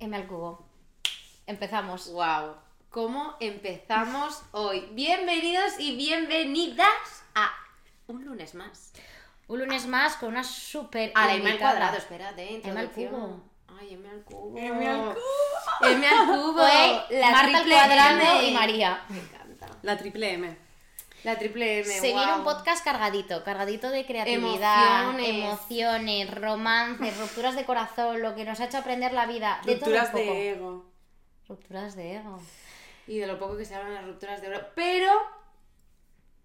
M al cubo. Empezamos. Wow. ¿Cómo empezamos hoy? Bienvenidos y bienvenidas a un lunes más. Un lunes más con una súper A la M al cuadrado, espérate, M al cubo. Ay, M al cubo. M al M al cubo. La Marta al triple cuadrado M. y María. Me encanta. La triple M. La triple M. Se viene un podcast cargadito, cargadito de creatividad, Emociones. emociones, romances, rupturas de corazón, lo que nos ha hecho aprender la vida. De todo un Rupturas poco. de ego. Rupturas de ego. Y de lo poco que se hablan las rupturas de oro. Pero,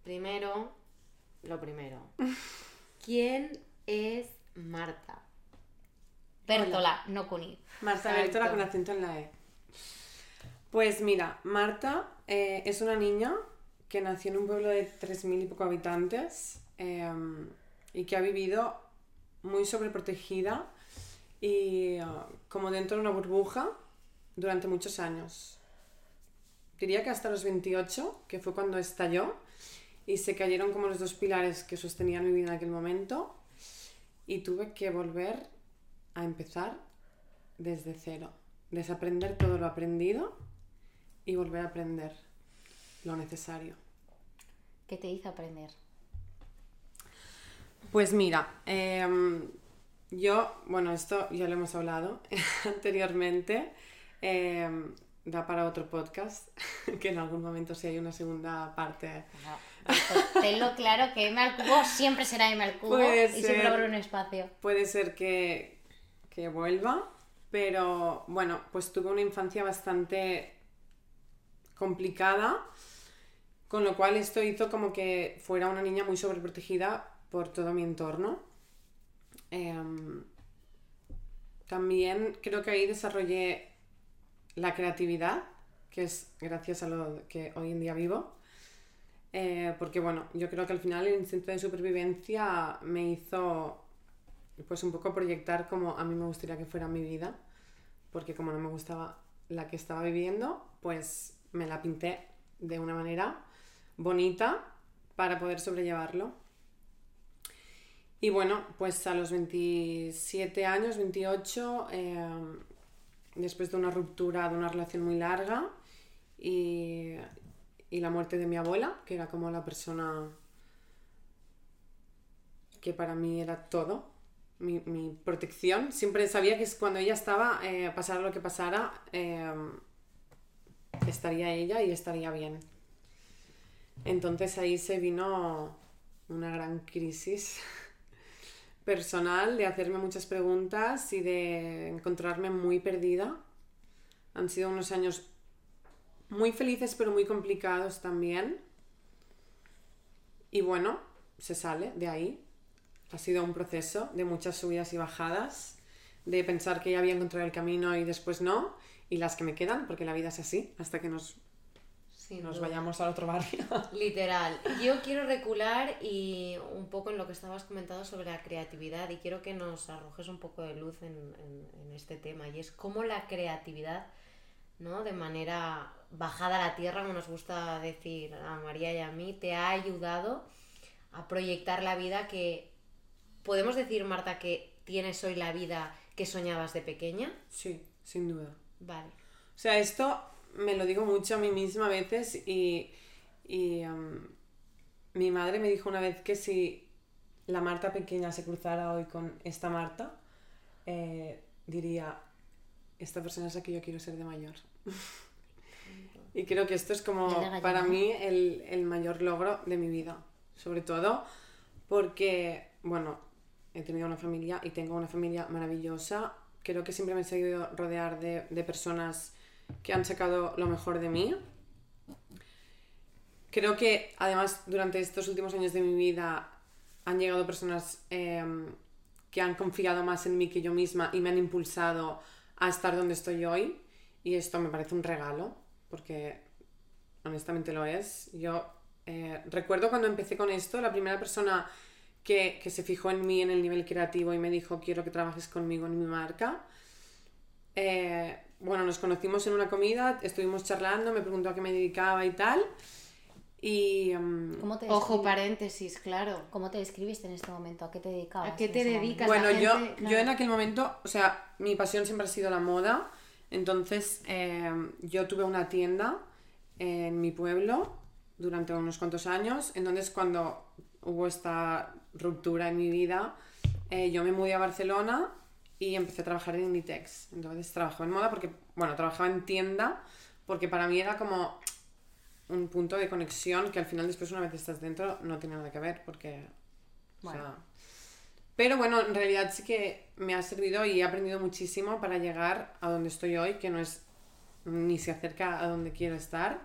primero, lo primero. ¿Quién es Marta? Bertola, no Cuni. Marta Exacto. Bertola con acento en la E. Pues mira, Marta eh, es una niña que nació en un pueblo de 3.000 y poco habitantes eh, y que ha vivido muy sobreprotegida y eh, como dentro de una burbuja durante muchos años. Diría que hasta los 28, que fue cuando estalló y se cayeron como los dos pilares que sostenían mi vida en aquel momento y tuve que volver a empezar desde cero, desaprender todo lo aprendido y volver a aprender lo necesario. ¿Qué te hizo aprender? Pues mira, em, yo, bueno, esto ya lo hemos hablado anteriormente, em, da para otro podcast, que en algún momento si hay una segunda parte. Esto, tenlo claro que M al cubo siempre será M al cubo Puede y siempre habrá un espacio. Puede ser que, que vuelva, pero bueno, pues tuve una infancia bastante complicada, con lo cual esto hizo como que fuera una niña muy sobreprotegida por todo mi entorno. Em, también creo que ahí desarrollé la creatividad, que es gracias a lo que hoy en día vivo. Eh, porque bueno, yo creo que al final el instinto de supervivencia me hizo pues un poco proyectar como a mí me gustaría que fuera mi vida, porque como no me gustaba la que estaba viviendo, pues me la pinté de una manera bonita para poder sobrellevarlo. Y bueno, pues a los 27 años, 28, eh, después de una ruptura de una relación muy larga y, y la muerte de mi abuela, que era como la persona que para mí era todo, mi, mi protección. Siempre sabía que cuando ella estaba, eh, pasara lo que pasara, eh, estaría ella y estaría bien. Entonces ahí se vino una gran crisis personal de hacerme muchas preguntas y de encontrarme muy perdida. Han sido unos años muy felices pero muy complicados también. Y bueno, se sale de ahí. Ha sido un proceso de muchas subidas y bajadas, de pensar que ya había encontrado el camino y después no, y las que me quedan, porque la vida es así, hasta que nos, Sin nos duda. vayamos al otro barrio. Literal. Yo quiero recular y un poco en lo que estabas comentando sobre la creatividad y quiero que nos arrojes un poco de luz en, en- en este tema y es cómo la creatividad, ¿no? De manera bajada a la tierra, como nos gusta decir a María y a mí, te ha ayudado a proyectar la vida que podemos decir, Marta, que tienes hoy la vida que soñabas de pequeña. Sí, sin duda. Vale. O sea, esto me lo digo mucho a mí misma a veces y, y, em, mi madre me dijo una vez que si la Marta pequeña se cruzara hoy con esta Marta, eh, diría, esta persona es la que yo quiero ser de mayor. y creo que esto es como para mí el, el mayor logro de mi vida. Sobre todo porque, bueno, he tenido una familia y tengo una familia maravillosa. Creo que siempre me he sabido rodear de, de personas que han sacado lo mejor de mí. Creo que además durante estos últimos años de mi vida han llegado personas eh, que han confiado más en mí que yo misma y me han impulsado a estar donde estoy hoy. Y esto me parece un regalo, porque honestamente lo es. Yo eh, recuerdo cuando empecé con esto, la primera persona que, que se fijó en mí en el nivel creativo y me dijo quiero que trabajes conmigo en mi marca. Eh, bueno, nos conocimos en una comida, estuvimos charlando, me preguntó a qué me dedicaba y tal. Y mm, ¿Cómo te, Ojo, paréntesis, claro. ¿Cómo te describiste en este momento? ¿A qué te dedicabas? ¿A qué te dedicas? momento? bueno, yo, gente, yo claro. en aquel momento, o sea, mi pasión siempre ha sido la moda. Entonces, eh, yo tuve una tienda en mi pueblo durante unos cuantos años. Entonces, cuando hubo esta ruptura en mi vida, eh, yo me mudé a Barcelona y empecé a trabajar en Inditex. Entonces, trabajaba en moda porque, bueno, trabajaba en tienda porque para mí era como un punto de conexión que al final después una vez estás dentro no tiene nada que ver porque... o Bueno. sea, pero bueno, en realidad sí que me ha servido y he aprendido muchísimo para llegar a donde estoy hoy, que no es ni se acerca a donde quiero estar.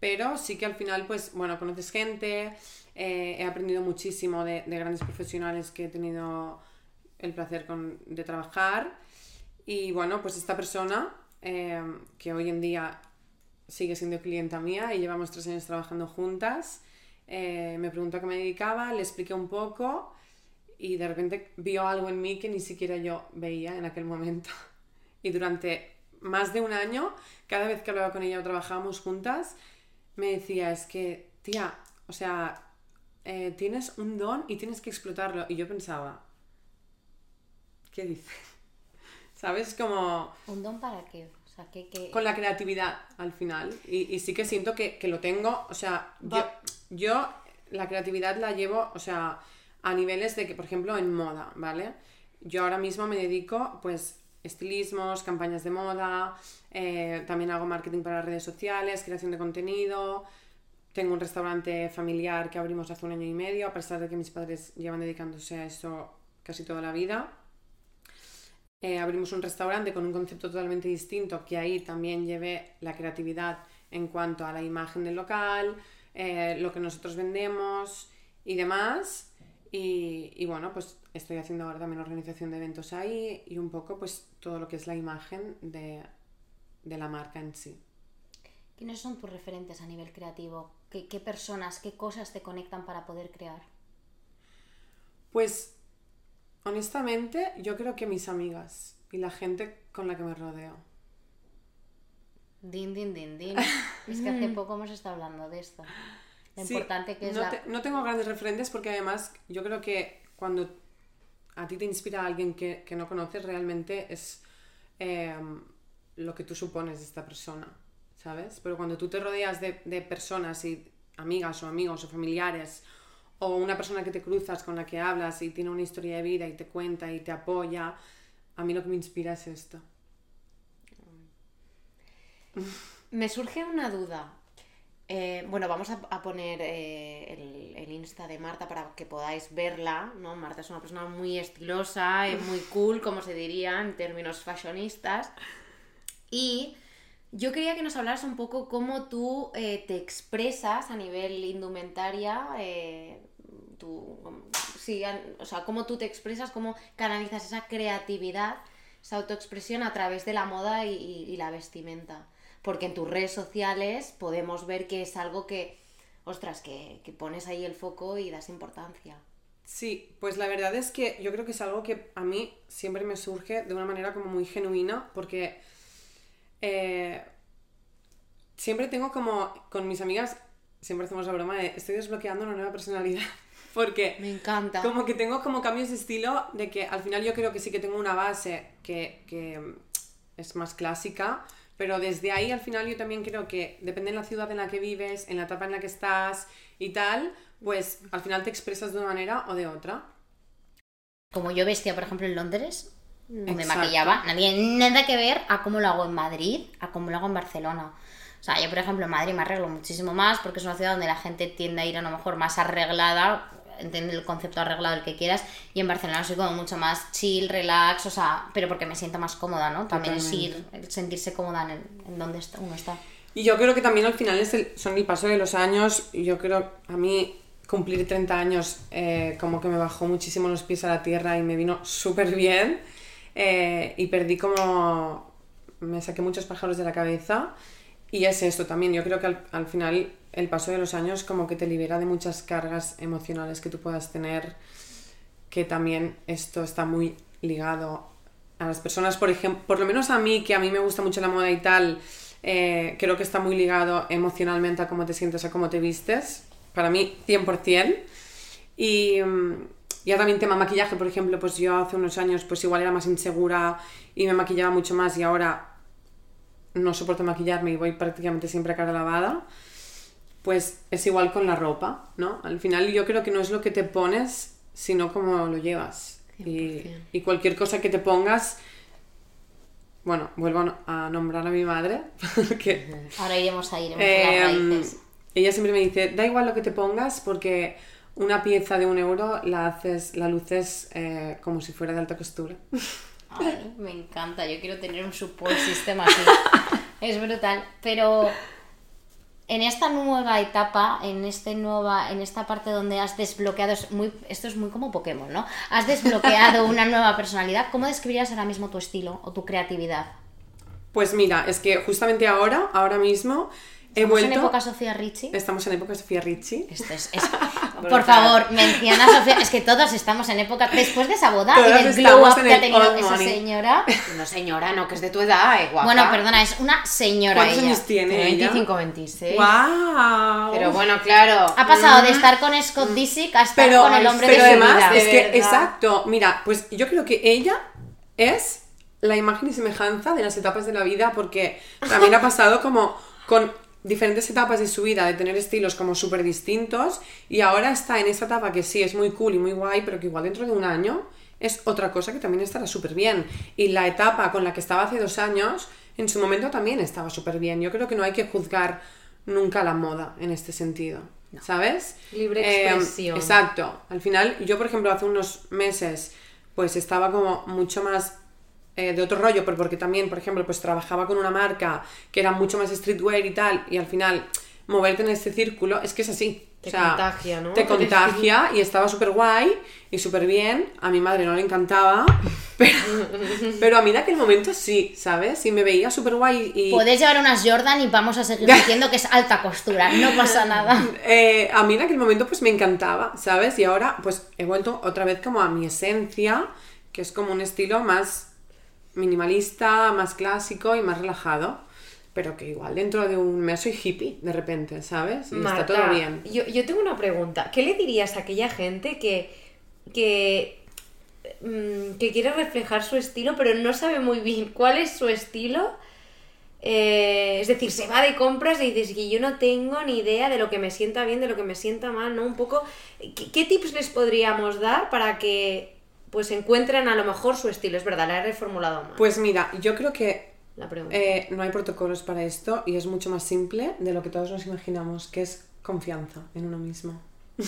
Pero sí que al final, pues, bueno, conoces gente, eh, he aprendido muchísimo de, de grandes profesionales que he tenido el placer de trabajar. Y bueno, pues esta persona, eh, que hoy en día sigue siendo clienta mía y llevamos tres años trabajando juntas, eh, me preguntó a qué me dedicaba, le expliqué un poco y de repente vio algo en mí que ni siquiera yo veía en aquel momento. Y durante más de un año, cada vez que hablaba con ella o trabajábamos juntas, me decía, es que, tía, o sea, eh, tienes un don y tienes que explotarlo. Y yo pensaba, ¿qué dices? ¿Sabes? Como ¿Un don para qué? O sea, que... que... con la creatividad al final. Y, y sí que siento que, que lo tengo, o sea, yo, yo la creatividad la llevo, o sea, a niveles de que, por ejemplo, en moda, ¿vale? Yo ahora mismo me dedico, pues, estilismos, campañas de moda, eh, también hago marketing para redes sociales, creación de contenido. Tengo un restaurante familiar que abrimos hace un año y medio, a pesar de que mis padres llevan dedicándose a eso casi toda la vida. Eh, abrimos un restaurante con un concepto totalmente distinto, que ahí también llevé la creatividad en cuanto a la imagen del local, eh, lo que nosotros vendemos y demás. Y, y bueno, pues estoy haciendo ahora también organización de eventos ahí y un poco pues todo lo que es la imagen de, de la marca en sí. ¿Quiénes son tus referentes a nivel creativo? ¿Qué, qué personas, qué cosas te conectan para poder crear? Pues honestamente yo creo que mis amigas y la gente con la que me rodeo. Din, din, din, din. es que hace poco hemos estado hablando de esto. Lo Sí, importante que es no, la... te- no tengo grandes referentes porque además yo creo que cuando a ti te inspira alguien que, que no conoces realmente es eh, lo que tú supones de esta persona, ¿sabes? Pero cuando tú te rodeas de, de personas y amigas o amigos o familiares o una persona que te cruzas con la que hablas y tiene una historia de vida y te cuenta y te apoya, a mí lo que me inspira es esto. Me surge una duda. Eh, bueno, vamos a, poner eh, el, el Insta de Marta para que podáis verla, ¿no? Marta es una persona muy estilosa, es muy cool, como se diría en términos fashionistas. Y yo quería que nos hablaras un poco cómo tú eh, te expresas a nivel indumentaria, eh, tú, sí, o sea, cómo tú te expresas, cómo canalizas esa creatividad, esa autoexpresión a través de la moda y la vestimenta. Porque en tus redes sociales podemos ver que es algo que, ostras, que, que pones ahí el foco y das importancia. Sí, pues la verdad es que yo creo que es algo que a mí siempre me surge de una manera como muy genuina, porque eh, siempre tengo como, con mis amigas, siempre hacemos la broma de, estoy desbloqueando una nueva personalidad, porque Me encanta. como que tengo como cambios de estilo, de que al final yo creo que sí que tengo una base que, que es más clásica, pero desde ahí al final yo también creo que depende de la ciudad en la que vives, en la etapa en la que estás y tal, pues al final te expresas de una manera o de otra. Como yo vestía, por ejemplo, en Londres, no me maquillaba, no nada que ver a cómo lo hago en Madrid, a cómo lo hago en Barcelona. O sea, yo, por ejemplo, en Madrid me arreglo muchísimo más porque es una ciudad donde la gente tiende a ir a lo mejor más arreglada, entiende el concepto arreglado el que quieras, y en Barcelona soy como mucho más chill, relax, o sea, pero porque me siento más cómoda, ¿no? También es ir, el sentirse cómoda en, el- en donde uno está. Y yo creo que también al final es el- son el paso de los años. y Yo creo, a mí cumplir 30 años eh, como que me bajó muchísimo los pies a la tierra y me vino súper bien. eh, y perdí como... Me saqué muchos pájaros de la cabeza. Y es esto también. Yo creo que al, al final el paso de los años como que te libera de muchas cargas emocionales que tú puedas tener. Que también esto está muy ligado a las personas, por ejemplo, por lo menos a mí, que a mí me gusta mucho la moda y tal, eh, creo que está muy ligado emocionalmente a cómo te sientes, a cómo te vistes. Para mí, 100%. Y mm, ya también tema maquillaje, por ejemplo, pues yo hace unos años pues igual era más insegura y me maquillaba mucho más y ahora no soporto maquillarme y voy prácticamente siempre a cara lavada, pues es igual con la ropa, ¿no? Al final yo creo que no es lo que te pones, sino cómo lo llevas. Y, 100%. y cualquier cosa que te pongas, bueno, vuelvo a- a nombrar a mi madre, que Ahora iremos a iremos a eh, las raíces. ella siempre me dice, da igual lo que te pongas porque una pieza de un euro la haces, la luces eh, como si fuera de alta costura. Ay, me encanta, yo quiero tener un support system así. es brutal. Pero en esta nueva etapa, en este nueva, en esta parte donde has desbloqueado, es muy, esto es muy como Pokémon, ¿no? Has desbloqueado una nueva personalidad. ¿Cómo describirías ahora mismo tu estilo o tu creatividad? Pues mira, es que justamente ahora, ahora mismo, he ¿Estamos vuelto... en época Sofía Richie? Estamos en época Sofía Richie. Esto es, es- por favor, menciona a Sofía. Es que todos estamos en época. Después de esa boda y Todas del glow up que ha el tenido esa money. señora. No, señora, no, que es de tu edad, eh, guapa. Bueno, perdona, es una señora ¿Cuántos ella. años tiene Tiene ella? 25, 26. ¡Wow! Pero bueno, claro. Ha pasado de mm, estar con Scott Disick a estar pero, con el hombre pero de su además vida. es de que, verdad. exacto, mira, pues yo creo que ella es la imagen y semejanza de las etapas de la vida porque también ha pasado como con diferentes etapas de su vida de tener estilos como súper distintos y ahora está en esa etapa que sí es muy cool y muy guay pero que igual dentro de un año es otra cosa que también estará súper bien y la etapa con la que estaba hace dos años en su momento también estaba súper bien yo creo que no hay que juzgar nunca la moda en este sentido ¿sabes? Libre Eh, expresión. exacto. Al final, yo, por ejemplo, hace unos meses, pues estaba como mucho más eh, de otro rollo, pero porque también, por ejemplo, pues trabajaba con una marca que era mucho más streetwear y tal, y al final, moverte en este círculo, es que es así. Te contagia, ¿no? Te contagia y estaba súper guay y súper bien. A mi madre no le encantaba, pero, pero a mí en aquel momento sí, ¿sabes? Y me veía súper guay y... Puedes llevar unas Jordan y vamos a seguir diciendo que es alta costura, no pasa nada. Eh, a mí en aquel momento pues me encantaba, ¿sabes? Y ahora pues he vuelto otra vez como a mi esencia, que es como un estilo más minimalista, más clásico y más relajado, pero que igual dentro de un mes soy hippie de repente, ¿sabes? Y Marta, está todo bien. Yo, yo tengo una pregunta. ¿Qué le dirías a aquella gente que, que, mm, que quiere reflejar su estilo, pero no sabe muy bien cuál es su estilo? Eh, es decir, se va de compras y dices que yo no tengo ni idea de lo que me sienta bien, de lo que me sienta mal, ¿no? Un poco, ¿qué, qué tips les podríamos dar para que pues encuentren a lo mejor su estilo? Es verdad, la he reformulado mal. Pues mira, yo creo que la pregunta. eh, no hay protocolos para esto y es mucho más simple de lo que todos nos imaginamos, que es confianza en uno mismo.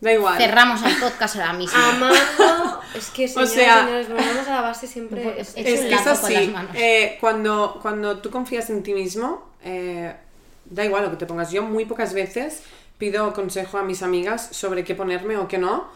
da igual. Cerramos el podcast ahora mismo. Amando, es que señoras, sea- señores, volvemos a la base siempre. Es- He que es así. eh, cuando, cuando tú confías en ti mismo, eh, da igual lo que te pongas. Yo muy pocas veces pido consejo a mis amigas sobre qué ponerme o qué no,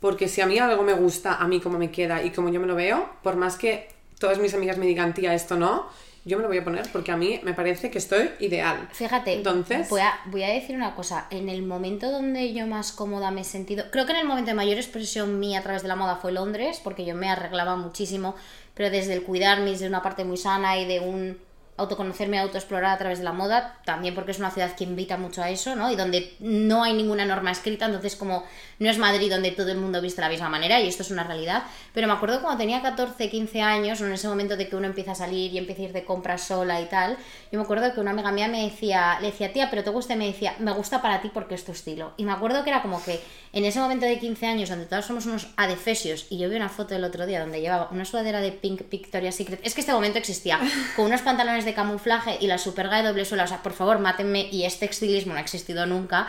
porque si a mí algo me gusta, a mí cómo me queda y como yo me lo veo, por más que todas mis amigas me digan, tía, esto no, yo me lo voy a poner porque a mí me parece que estoy ideal. Fíjate, Entonces- voy, a, voy a decir una cosa. En el momento donde yo más cómoda me he sentido, creo que en el momento de mayor expresión mía a través de la moda fue Londres, porque yo me arreglaba muchísimo, pero desde el cuidarme, desde una parte muy sana y de un autoconocerme, autoexplorar a través de la moda, también porque es una ciudad que invita mucho a eso, ¿no? Y donde no hay ninguna norma escrita, entonces como no es Madrid donde todo el mundo viste de la misma manera y esto es una realidad, pero me acuerdo cuando tenía 14, 15 años, en ese momento de que uno empieza a salir y empieza a ir de compras sola y tal, yo me acuerdo que una amiga mía me decía, le decía, tía, pero te gusta, y me decía, me gusta para ti porque es tu estilo. Y me acuerdo que era como que en ese momento de 15 años, donde todos somos unos adefesios, y yo vi una foto el otro día donde llevaba una sudadera de Pink Victoria's Secret, es que este momento existía, con unos pantalones de camuflaje y la superga de doble suela, o sea, por favor, mátenme, y este estilismo no ha existido nunca.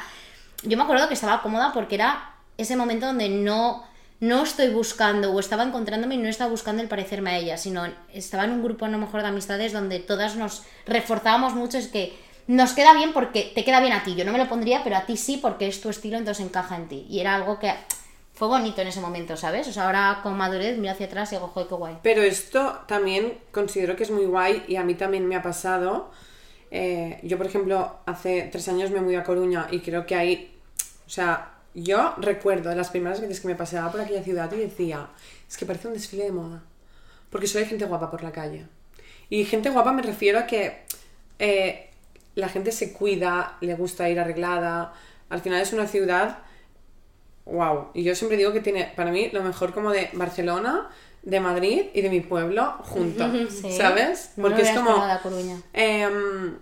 Yo me acuerdo que estaba cómoda porque era ese momento donde no, no estoy buscando o estaba encontrándome y no estaba buscando el parecerme a ella, sino estaba en un grupo a lo mejor de amistades donde todas nos reforzábamos mucho, es que nos queda bien porque te queda bien a ti, yo no me lo pondría, pero a ti sí porque es tu estilo, entonces encaja en ti. Y era algo que fue bonito en ese momento, ¿sabes? O sea, ahora con madurez miro hacia atrás y digo, joder, qué guay. Pero esto también considero que es muy guay y a mí también me ha pasado. Eh, yo, por ejemplo, hace tres años me mudé a Coruña y creo que ahí, o sea, yo recuerdo las primeras veces que me paseaba por aquella ciudad y decía, es que parece un desfile de moda, porque soy gente guapa por la calle. Y gente guapa me refiero a que eh, la gente se cuida, le gusta ir arreglada, al final es una ciudad wow. Y yo siempre digo que tiene, para mí, lo mejor como de Barcelona, de Madrid y de mi pueblo juntos, Sí. ¿sabes? No Porque es como... Coruña. Em,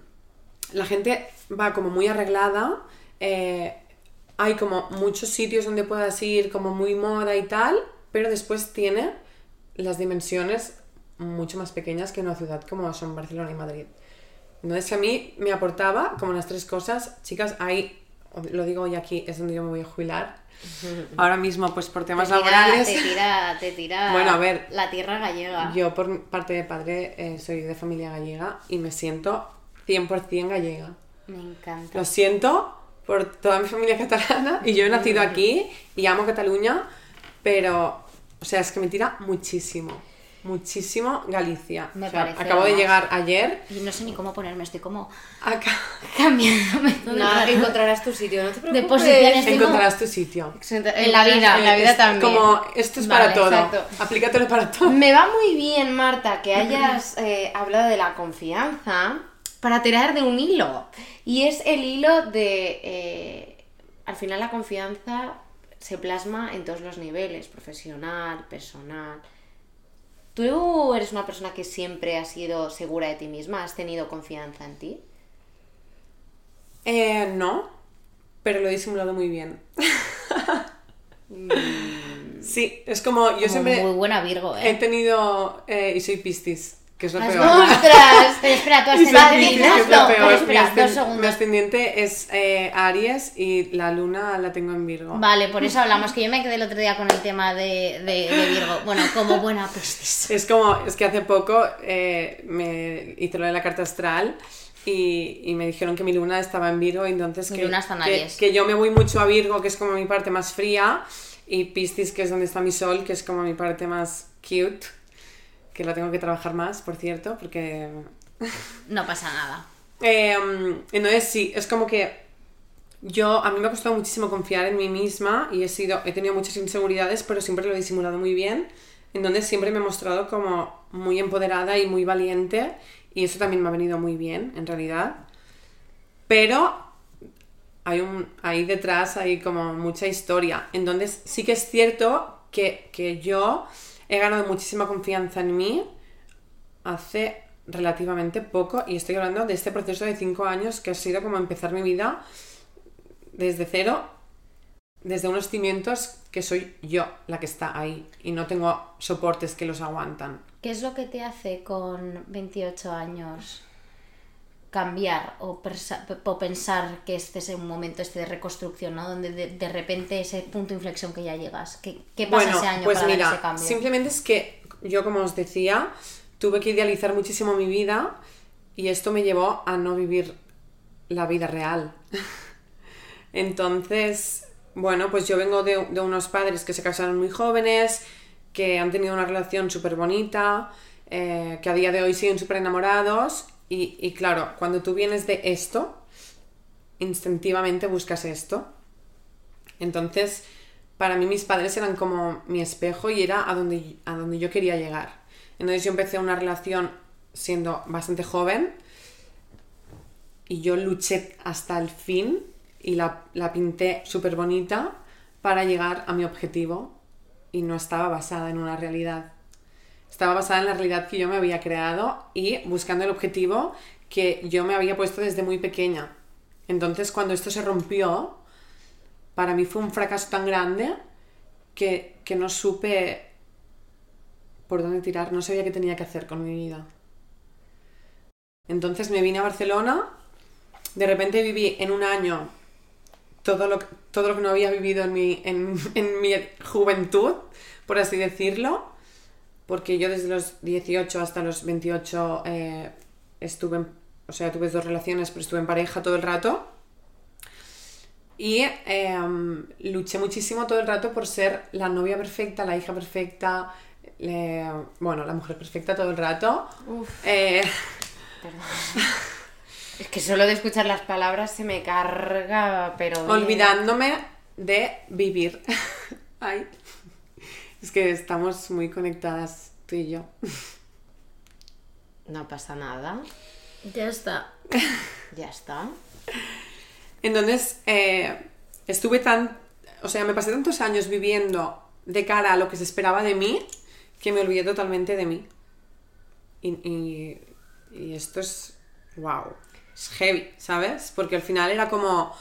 la gente va como muy arreglada. eh, hay como muchos sitios donde puedas ir, como muy moda y tal, pero después tiene las dimensiones mucho más pequeñas que una ciudad como son Barcelona y Madrid. Entonces a mí me aportaba como las tres cosas, chicas, ahí, lo digo hoy aquí, es donde yo me voy a jubilar. Ahora mismo, pues por temas te tira, laborales. Te tira, te tira Bueno, a ver, la tierra gallega. Yo por parte de padre eh, soy de familia gallega y me siento 100% gallega. Me encanta. Lo siento por toda mi familia catalana y yo he nacido aquí y amo Cataluña, pero, o sea, es que me tira muchísimo, muchísimo Galicia. Me O sea, parece, acabo de llegar ayer Y no sé ni cómo ponerme, estoy como acá. cambiándome Nada, rato. encontrarás tu sitio, no te preocupes. posiciones Estoy como- Encontrarás tu sitio. En la vida, En la vida Es también. Como, esto es Vale, para todo. exacto. Aplícatelo para todo. Me va muy bien, Marta, que hayas eh, hablado de la confianza para tirar de un hilo. Y es el hilo de... eh, al final la confianza se plasma en todos los niveles, profesional, personal. ¿Tú eres una persona que siempre ha sido segura de ti misma? ¿Has tenido confianza en ti? Eh, no, pero lo he disimulado muy bien. sí, es como, yo Como siempre muy buena Virgo, he ¿eh? tenido, eh, y soy Piscis, que es lo peor. ¡Ostras! Pero espera, soy ascendente... Que es lo peor. Mi, espera, dos ascend- mi ascendiente es eh, Aries y la luna la tengo en Virgo. Vale, por eso hablamos, que yo me quedé el otro día con el tema de, de, de Virgo. Bueno, como buena Piscis. Es como, es que hace poco eh, me hice lo de la carta astral y, y me dijeron que mi luna estaba en Virgo, entonces Mi que, luna está en que, Aries. que yo me voy mucho a Virgo, que es como mi parte más fría, y Piscis, que es donde está mi sol, que es como mi parte más cute, que la tengo que trabajar más, por cierto, porque... No pasa nada. Eh, entonces sí, es como que yo, a mí me ha costado muchísimo confiar en mí misma y he sido, he tenido muchas inseguridades, pero siempre lo he disimulado muy bien. Entonces siempre me he mostrado como muy empoderada y muy valiente y eso también me ha venido muy bien, en realidad. Pero hay un, ahí detrás hay como mucha historia. Entonces sí que es cierto que, que yo he ganado muchísima confianza en mí hace relativamente poco y estoy hablando de este proceso de cinco años que ha sido como empezar mi vida desde cero, desde unos cimientos que soy yo la que está ahí y no tengo soportes que los aguantan. ¿Qué es lo que te hace con 28 años cambiar o, o pensar que este es un momento este de reconstrucción, ¿no? Donde de, de repente ese punto de inflexión que ya llegas. ¿Qué, qué pasa Bueno, ese año pues para mira, ese cambio? simplemente es que yo, como os decía, tuve que idealizar muchísimo mi vida y esto me llevó a no vivir la vida real. Entonces, bueno, pues yo vengo de, de unos padres que se casaron muy jóvenes, que han tenido una relación súper bonita, eh, que a día de hoy siguen súper enamorados y, claro, cuando tú vienes de esto, instintivamente buscas esto. Entonces, para mí mis padres eran como mi espejo y era a donde, a donde yo quería llegar. Entonces yo empecé una relación siendo bastante joven y yo luché hasta el fin y la, la pinté súper bonita para llegar a mi objetivo y no estaba basada en una realidad. Estaba basada en la realidad que yo me había creado y buscando el objetivo que yo me había puesto desde muy pequeña. Entonces cuando esto se rompió, para mí fue un fracaso tan grande que, que no supe por dónde tirar, no sabía qué tenía que hacer con mi vida. Entonces me vine a Barcelona, de repente viví en un año todo lo, todo lo que no había vivido en mi, en, en mi juventud, por así decirlo, porque yo desde los 18 hasta los 28 eh, estuve, en- o sea, tuve dos relaciones, pero estuve en pareja todo el rato. Y eh, luché muchísimo todo el rato por ser la novia perfecta, la hija perfecta, bueno, la mujer perfecta todo el rato. Eh, Es que solo de escuchar las palabras se me carga, pero... olvidándome de vivir. Ay, es que estamos muy conectadas tú y yo. No pasa nada, Ya está. ya está. Entonces, eh, estuve tan o sea, me pasé tantos años viviendo de cara a lo que se esperaba de mí que me olvidé totalmente de mí. Y, y- y esto es, wow, es heavy, ¿sabes? Porque al final era como,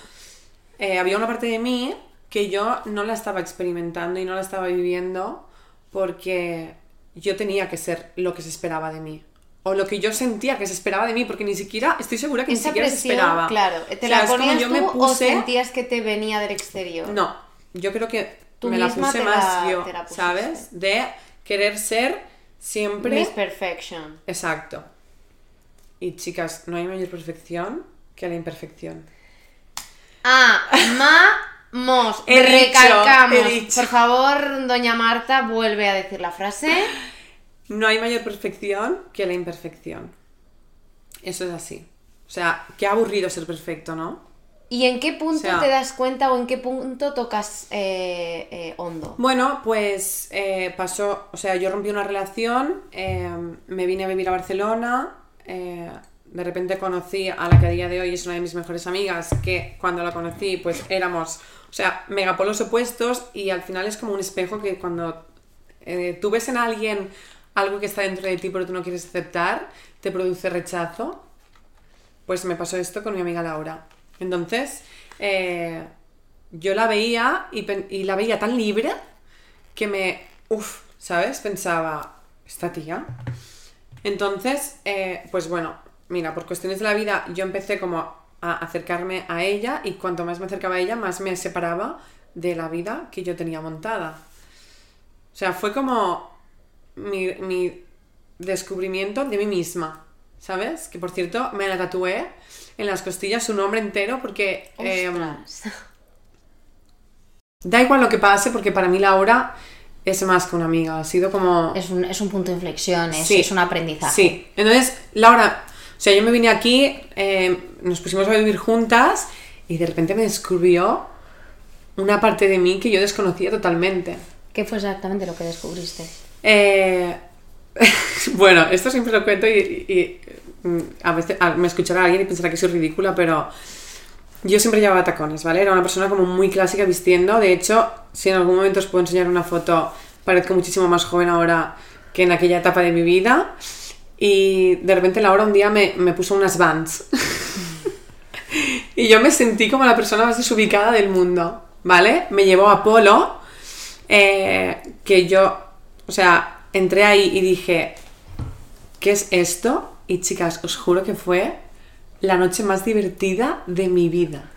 eh, había una parte de mí que yo no la estaba experimentando y no la estaba viviendo porque yo tenía que ser lo que se esperaba de mí. O lo que yo sentía que se esperaba de mí, porque ni siquiera, estoy segura que ni siquiera se esperaba. claro. ¿Te O sea, la ponías yo tú me o puse- sentías que te venía del exterior? no, yo creo que Tú me la puse más la- yo, la. ¿sabes? De querer ser siempre... Miss Perfection. Exacto. Y chicas, no hay mayor perfección que la imperfección. He dicho, Recalcamos. he dicho. Por favor, doña Marta, vuelve a decir la frase. No hay mayor perfección que la imperfección. Eso es así. O sea, qué aburrido ser perfecto, ¿no? ¿Y en qué punto O sea- te das cuenta o en qué punto tocas eh, eh, hondo? Bueno, pues eh, pasó, o sea, yo rompí una relación, me vine a vivir a Barcelona, de repente conocí a la que a día de hoy es una de mis mejores amigas, que cuando la conocí pues éramos, o sea, megapolos opuestos y al final es como un espejo que cuando eh, tú ves en alguien algo que está dentro de ti pero tú no quieres aceptar, te produce rechazo. Pues me pasó esto con mi amiga Laura. Entonces, eh, yo la veía y, la veía tan libre que me, uff, ¿sabes? Pensaba, esta tía. Entonces, eh, pues bueno, mira, por cuestiones de la vida yo empecé como a acercarme a ella y cuanto más me acercaba a ella, más me separaba de la vida que yo tenía montada. O sea, fue como mi, mi descubrimiento de mí misma, ¿sabes? Que por cierto, me la tatué en las costillas su nombre entero porque... eh. Da igual lo que pase, porque para mí Laura es más que una amiga. Ha sido como. Es un, es un punto de inflexión, es, Sí. es un aprendizaje. Sí. Entonces, Laura, sea, yo me vine aquí, eh, nos pusimos a vivir juntas y de repente me descubrió una parte de mí que yo desconocía totalmente. ¿Qué fue exactamente lo que descubriste? Eh, bueno, esto siempre lo cuento y, y- y, mm, a veces a- me escuchará alguien y pensará que soy ridícula, pero yo siempre llevaba tacones, ¿vale? Era una persona como muy clásica vistiendo. De hecho, si en algún momento os puedo enseñar una foto, parezco muchísimo más joven ahora que en aquella etapa de mi vida. Y de repente Laura un día me, me puso unas Vans. y yo me sentí como la persona más desubicada del mundo, ¿vale? Me llevó a Polo, eh, que yo, o sea, entré ahí y dije, ¿qué es esto? Y chicas, os juro que fue la noche más divertida de mi vida.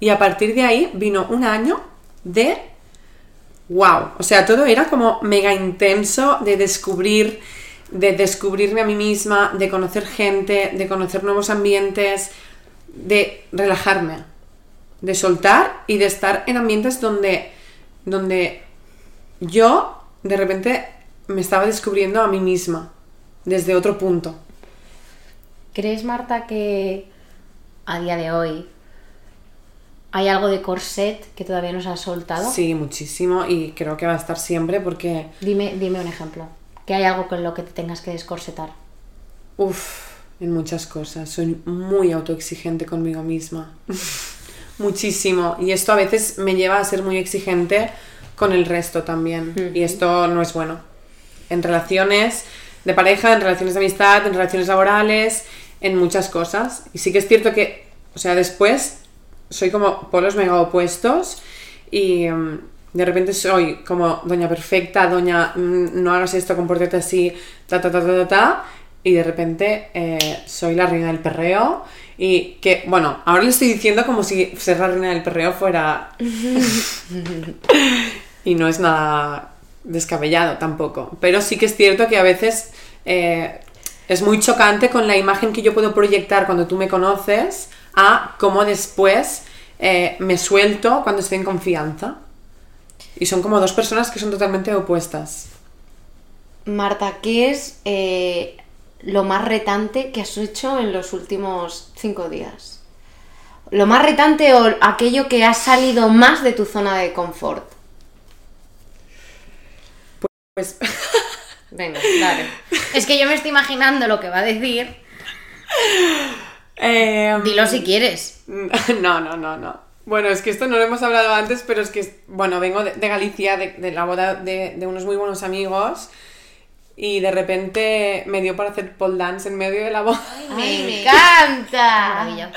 Y a partir de ahí vino un año de wow. O sea, todo era como mega intenso de descubrir, de descubrirme a mí misma, de conocer gente, de conocer nuevos ambientes, de relajarme, de soltar y de estar en ambientes donde, donde yo de repente me estaba descubriendo a mí misma desde otro punto. ¿Crees, Marta, que a día de hoy hay algo de corset que todavía no se ha soltado? Sí, muchísimo y creo que va a estar siempre porque, Dime, dime un ejemplo. Que hay algo con lo que te tengas que descorsetar. uff, en muchas cosas. Soy muy autoexigente conmigo misma. Muchísimo. Y esto a veces me lleva a ser muy exigente con el resto también. Y esto no es bueno. En relaciones de pareja, en relaciones de amistad, en relaciones laborales, en muchas cosas. Y sí que es cierto que, o sea, después soy como polos mega opuestos y mm, de repente soy como doña perfecta, doña mm, no hagas esto, compórtate así, ta ta ta ta ta, ta y de repente eh, soy la reina del perreo y que, bueno, ahora le estoy diciendo como si ser la reina del perreo fuera... y no es nada descabellado tampoco, pero sí que es cierto que a veces eh, es muy chocante con la imagen que yo puedo proyectar cuando tú me conoces a cómo después eh, me suelto cuando estoy en confianza. Y son como dos personas que son totalmente opuestas. Marta, ¿qué es eh, lo más retante que has hecho en los últimos cinco días? Lo más retante o aquello que ha salido más de tu zona de confort. Pues Venga, dale. Es que yo me estoy imaginando lo que va a decir. eh, Dilo si quieres. No, no, no, no. Bueno, es que esto no lo hemos hablado antes, pero es que, bueno, vengo de, de Galicia, de, de la boda de, de unos muy buenos amigos. Y de repente me dio para hacer pole dance en medio de la boda. ¡Me Qué encanta!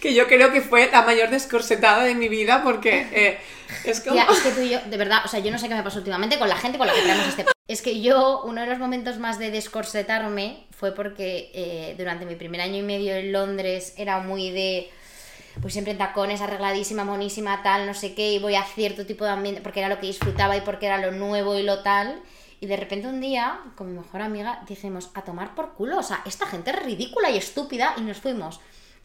Que yo creo que fue la mayor descorsetada de mi vida porque eh, es como... Tía, es que tú y yo, de verdad, o sea, yo no sé qué me pasó últimamente con la gente con la que traemos este... Es que yo, uno de los momentos más de descorsetarme fue porque eh, durante mi primer año y medio en Londres era muy de... Pues siempre en tacones, arregladísima, monísima, tal, no sé qué, y voy a cierto tipo de ambiente, porque era lo que disfrutaba y porque era lo nuevo y lo tal. Y de repente un día, con mi mejor amiga, dijimos, a tomar por culo, o sea, esta gente es ridícula y estúpida, y nos fuimos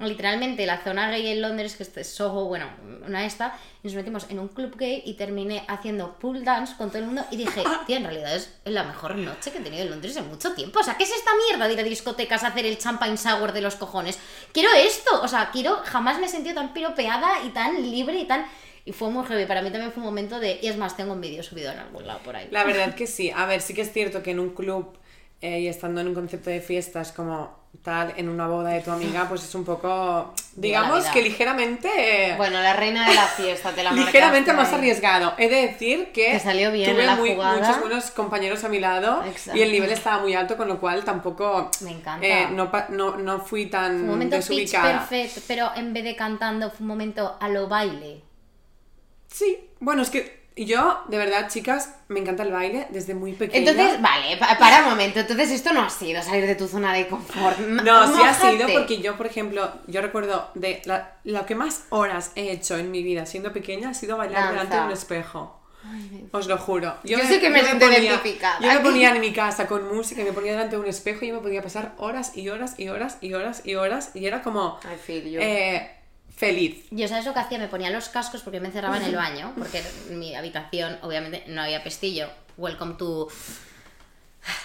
literalmente la zona gay en Londres, que es Soho, bueno, una esta, y nos metimos en un club gay y terminé haciendo pool dance con todo el mundo y dije, tía, en realidad es la mejor noche que he tenido en Londres en mucho tiempo. O sea, ¿qué es esta mierda de ir a discotecas a hacer el champagne sour de los cojones? Quiero esto, o sea, quiero, jamás me he sentido tan piropeada y tan libre y tan... Y fue muy heavy, para mí también fue un momento de... Y es más, tengo un vídeo subido en algún lado por ahí. La verdad que sí. A ver, sí que es cierto que en un club eh, y estando en un concepto de fiestas como tal, en una boda de tu amiga, pues es un poco, digamos que ligeramente... eh, Bueno, la reina de la fiesta, te la ligeramente más ahí. arriesgado. He de decir que Te salió bien tuve la muy- muchos buenos compañeros a mi lado Exacto. y el nivel estaba muy alto, con lo cual tampoco Me encanta. eh, no, no, no fui tan un momento pitch desubicada. perfect, pero en vez de cantando fue un momento a lo baile. Sí, bueno, es que yo, de verdad, chicas, me encanta el baile desde muy pequeña. Entonces, vale, pa- para un momento. Entonces, esto no ha sido salir de tu zona de confort. No, sí ha sido porque yo, por ejemplo, yo recuerdo de la- lo que más horas he hecho en mi vida siendo pequeña ha sido bailar Danza. delante de un espejo. Os lo juro. Yo sí que me siento ponía, identificada. Yo me ponía en mi casa con música y me ponía delante de un espejo y yo me podía pasar horas y horas y horas y horas y horas y era como I feel you. eh, feliz. Yo, ¿sabes lo que hacía? Me ponía los cascos porque me encerraba en el baño, porque en mi habitación, obviamente, no había pestillo. Welcome to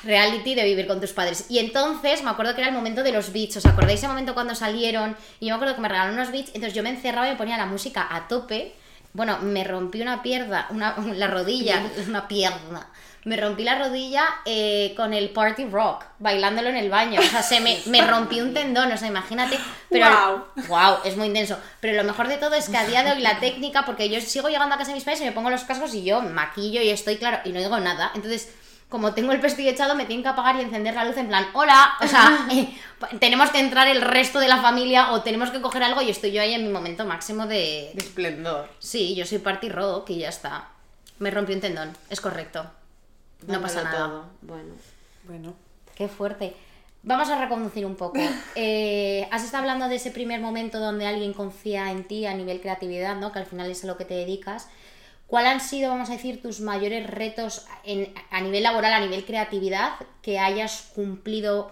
reality de vivir con tus padres. Y entonces me acuerdo que era el momento de los beats. ¿Os acordáis ese momento cuando salieron? Y yo me acuerdo que me regalaron unos beats, entonces yo me encerraba y me ponía la música a tope. Bueno, me rompí una pierna, una, la rodilla, una pierna. Me rompí la rodilla eh, con el party rock, bailándolo en el baño. O sea, se me, me rompí un tendón, o sea, imagínate. Pero Guau. Wow, es muy intenso. Pero lo mejor de todo es que a día de hoy la técnica, porque yo sigo llegando a casa de mis padres y me pongo los cascos y yo maquillo y estoy claro y no digo nada. Entonces, como tengo el pestillo echado, me tienen que apagar y encender la luz en plan, hola, o sea, eh, tenemos que entrar el resto de la familia o tenemos que coger algo y estoy yo ahí en mi momento máximo de... De esplendor. Sí, yo soy party rock y ya está. Me rompí un tendón, es correcto. No pasa nada. todo. Bueno. Bueno, Qué fuerte. Vamos a reconducir un poco. Eh, has estado hablando de ese primer momento donde alguien confía en ti a nivel creatividad, ¿no? Que al final es a lo que te dedicas. ¿Cuáles han sido, vamos a decir, tus mayores retos en- a nivel laboral, a nivel creatividad, que hayas cumplido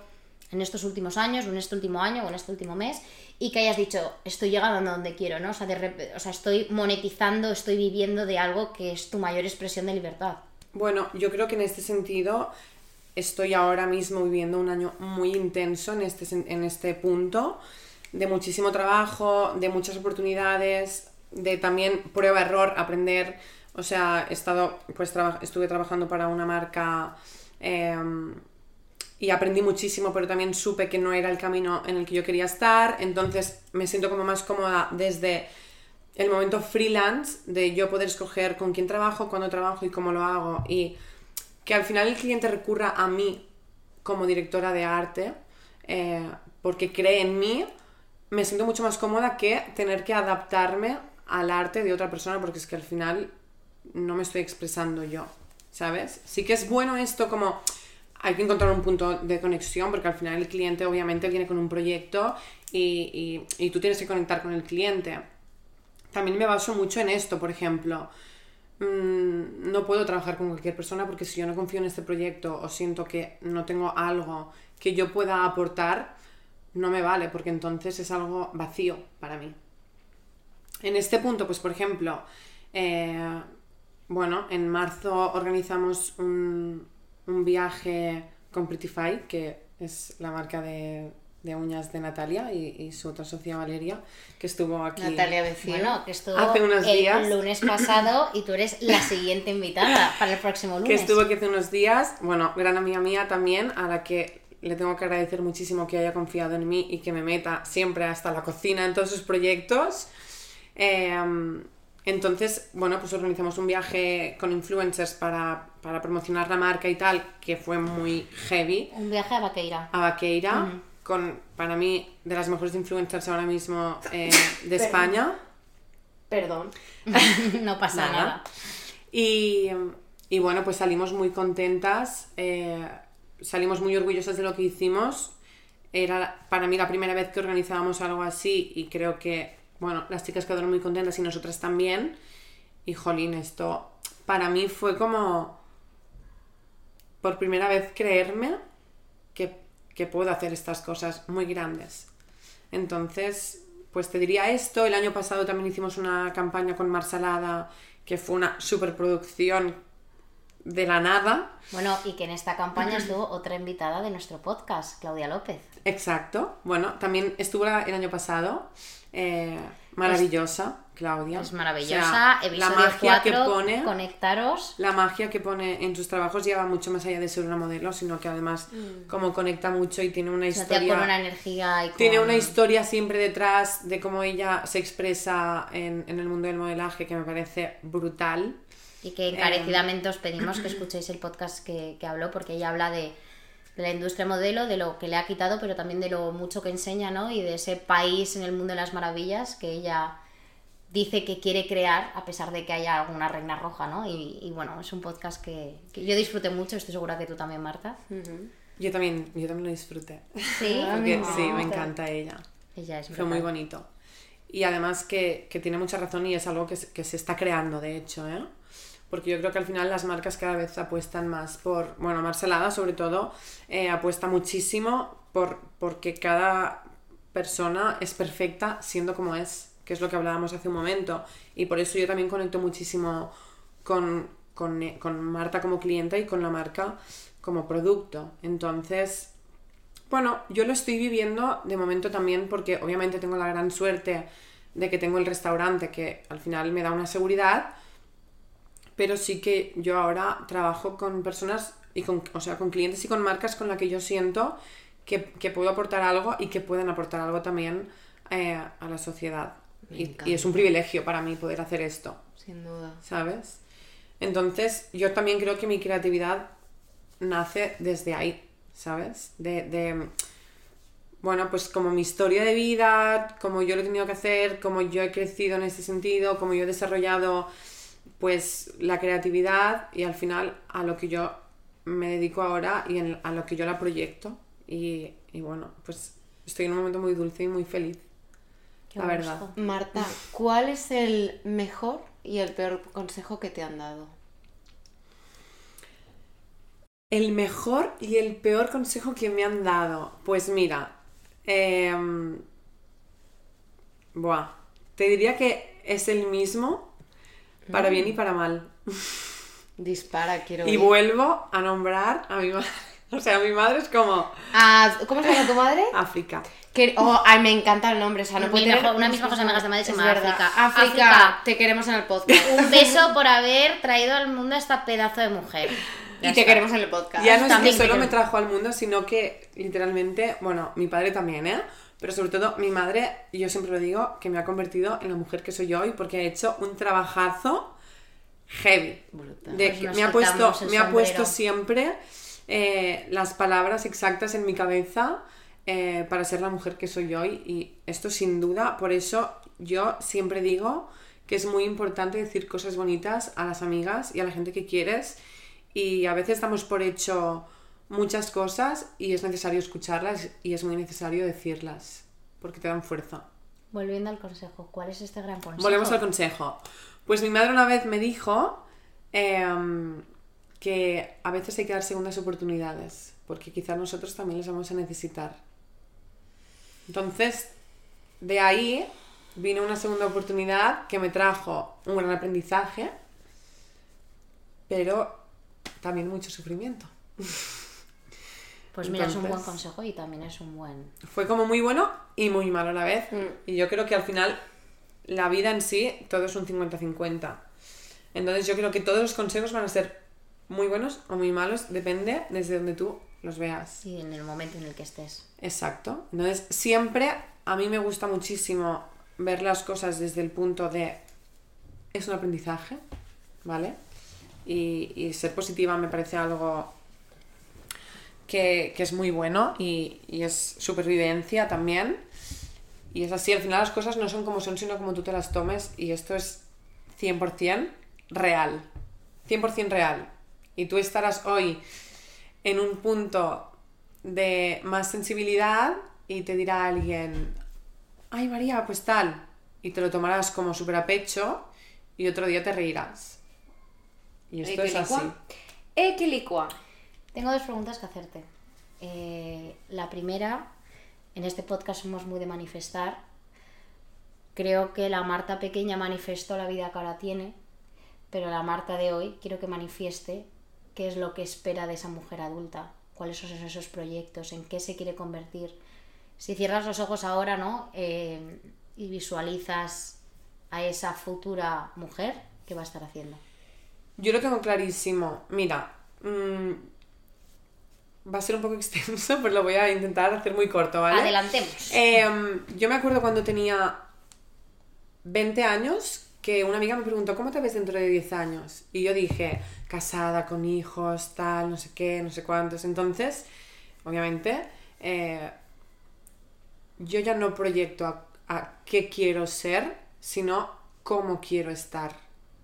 en estos últimos años, o en este último año, o en este último mes, y que hayas dicho, estoy llegando a donde quiero, ¿no? O sea, de rep- o sea, estoy monetizando, estoy viviendo de algo que es tu mayor expresión de libertad. Bueno, yo creo que en este sentido estoy ahora mismo viviendo un año muy intenso en este, en este punto, de muchísimo trabajo, de muchas oportunidades, de también prueba-error, aprender. O sea, he estado, pues estuve trabajando para una marca em, y aprendí muchísimo, pero también supe que no era el camino en el que yo quería estar, entonces me siento como más cómoda desde el momento freelance de yo poder escoger con quién trabajo, cuándo trabajo y cómo lo hago y que al final el cliente recurra a mí como directora de arte eh, porque cree en mí, me siento mucho más cómoda que tener que adaptarme al arte de otra persona porque es que al final no me estoy expresando yo, ¿sabes? Sí que es bueno esto como hay que encontrar un punto de conexión porque al final el cliente obviamente viene con un proyecto y, y- y tú tienes que conectar con el cliente. También me baso mucho en esto, por ejemplo. mm, no puedo trabajar con cualquier persona porque si yo no confío en este proyecto o siento que no tengo algo que yo pueda aportar, no me vale porque entonces es algo vacío para mí. En este punto, pues por ejemplo, eh, bueno, en marzo organizamos un, un viaje con Prettify, que es la marca de, de uñas de Natalia y, y su otra socia Valeria, que estuvo aquí. Natalia Vecino. Bueno, que estuvo Hace unos el días. lunes pasado y tú eres la siguiente invitada para el próximo que lunes. estuvo aquí hace unos días, bueno, gran amiga mía también, a la que le tengo que agradecer muchísimo que haya confiado en mí y que me meta siempre hasta la cocina en todos sus proyectos. Em, entonces, bueno, pues organizamos un viaje con influencers para, para promocionar la marca y tal, que fue muy heavy. Un viaje a Vaqueira. A Vaqueira, con, para mí, de las mejores influencers ahora mismo eh, de España. Perdón. no pasa Nada. nada. Y, y bueno, pues salimos muy contentas, eh, salimos muy orgullosas de lo que hicimos. Era para mí la primera vez que organizábamos algo así y creo que, bueno, las chicas quedaron muy contentas y nosotras también. Y jolín, esto para mí fue como por primera vez creerme que, puedo hacer estas cosas muy grandes. Entonces, pues te diría esto. El año pasado también hicimos una campaña con Marsalada, que fue una superproducción de la nada. Bueno, y que en esta campaña estuvo otra invitada de nuestro podcast, Claudia López. Exacto. Bueno, también estuvo el año pasado. eh, maravillosa, Claudia. Es O maravillosa. sea, Episodio la magia 4, que pone. conectaros. La magia que pone en sus trabajos lleva mucho más allá de ser una modelo, sino que además como conecta mucho y tiene una O historia. con una energía y con... Tiene una historia siempre detrás de cómo ella se expresa en, en el mundo del modelaje que me parece brutal. Y que encarecidamente os pedimos que escuchéis el podcast que, que habló, porque ella habla de, de la industria modelo, de lo que le ha quitado, pero también de lo mucho que enseña, ¿no? Y de ese país en el mundo de las maravillas que ella dice que quiere crear, a pesar de que haya alguna reina roja, ¿no? Y, y bueno, es un podcast que, que yo disfruté mucho, estoy segura que tú también, Marta. Yo también, yo también lo disfruté. Sí, Porque sí, me encanta ella. ella es Fue muy bonito. Y además que, que tiene mucha razón y es algo que, se- que se está creando, de hecho, ¿eh? Porque yo creo que al final las marcas cada vez apuestan más por, bueno, Marcelada sobre todo, eh, apuesta muchísimo por porque cada persona es perfecta siendo como es, que es lo que hablábamos hace un momento. Y por eso yo también conecto muchísimo con, con, con Marta como clienta y con la marca como producto. Entonces, bueno, yo lo estoy viviendo de momento también porque obviamente tengo la gran suerte de que tengo el restaurante que al final me da una seguridad, pero sí que yo ahora trabajo con personas y con, o sea, con clientes y con marcas con las que yo siento que, que puedo aportar algo y que pueden aportar algo también eh, a la sociedad. Y, es un privilegio para mí poder hacer esto. Sin duda. ¿sabes? Entonces, yo también creo que mi creatividad nace desde ahí, ¿sabes? De, de, bueno, pues como mi historia de vida, como yo lo he tenido que hacer, como yo he crecido en este sentido, como yo he desarrollado, pues, la creatividad y al final a lo que yo me dedico ahora y en- a lo que yo la proyecto. Y, y bueno, pues estoy en un momento muy dulce y muy feliz. Qué la gusto. verdad. Marta, ¿cuál es el mejor y el peor consejo que te han dado? El mejor y el peor consejo que me han dado. Pues mira, em, buah, te diría que es el mismo para bien y para mal. Dispara, quiero Y ir. vuelvo a nombrar a mi madre. O sea, mi madre es como Ah, ¿Cómo se llama tu madre? África. Que- oh, ay, me encanta el nombre. O sea, no Mi puede tener- mejor- una de mis mejores amigas de Madrid se Es llama. África. África, África. te queremos en el podcast. Un beso por haber traído al mundo a esta pedazo de mujer. Ya y te está. queremos en el podcast. Ya no es que solo me trajo al mundo, sino que literalmente, bueno, mi padre también, ¿eh? Pero sobre todo mi madre, yo siempre lo digo, que me ha convertido en la mujer que soy yo hoy porque ha hecho un trabajazo heavy. Brutal. De Pues que me ha puesto, me ha puesto siempre eh, las palabras exactas en mi cabeza eh, para ser la mujer que soy hoy. Y esto sin duda, por eso yo siempre digo que es muy importante decir cosas bonitas a las amigas y a la gente que quieres. Y a veces damos por hecho muchas cosas y es necesario escucharlas y es muy necesario decirlas porque te dan fuerza. Volviendo al consejo, ¿cuál es este gran consejo? Volvemos al consejo. Pues mi madre una vez me dijo em, que a veces hay que dar segundas oportunidades, porque quizás nosotros también las vamos a necesitar. Entonces, de ahí vino una segunda oportunidad que me trajo un gran aprendizaje, pero también mucho sufrimiento. Pues mira, es un buen consejo y también es un buen... Fue como muy bueno y muy malo a la vez. Mm. Y yo creo que al final la vida en sí, todo es un 50-50. Entonces yo creo que todos los consejos van a ser muy buenos o muy malos, depende desde donde tú los veas. Sí, en el momento en el que estés. Exacto. Entonces siempre a mí me gusta muchísimo ver las cosas desde el punto de es un aprendizaje, ¿vale? Y, y ser positiva me parece algo que, que es muy bueno y, y es supervivencia también. Y es así, al final las cosas no son como son, sino como tú te las tomes. Y esto es 100% real. 100% real. Y tú estarás hoy en un punto de más sensibilidad y te dirá alguien, ay María, pues tal. Y te lo tomarás como súper a pecho y otro día te reirás. Y esto es así. Equilicua. Tengo dos preguntas que hacerte. Eh, la primera, en este podcast somos muy de manifestar. Creo que la Marta pequeña manifestó la vida que ahora tiene, pero la Marta de hoy quiero que manifieste qué es lo que espera de esa mujer adulta, cuáles son esos proyectos, en qué se quiere convertir. Si cierras los ojos ahora, ¿no? Eh, y visualizas a esa futura mujer, ¿qué va a estar haciendo? Yo lo tengo clarísimo. Mira, mm, va a ser un poco extenso, pero lo voy a intentar hacer muy corto, ¿vale? Adelantemos. Em, yo me acuerdo cuando tenía 20 años que una amiga me preguntó, ¿cómo te ves dentro de 10 años? Y yo dije, casada, con hijos, tal, no sé qué, no sé cuántos. Entonces, obviamente, eh, yo ya no proyecto a, qué quiero ser, sino cómo quiero estar.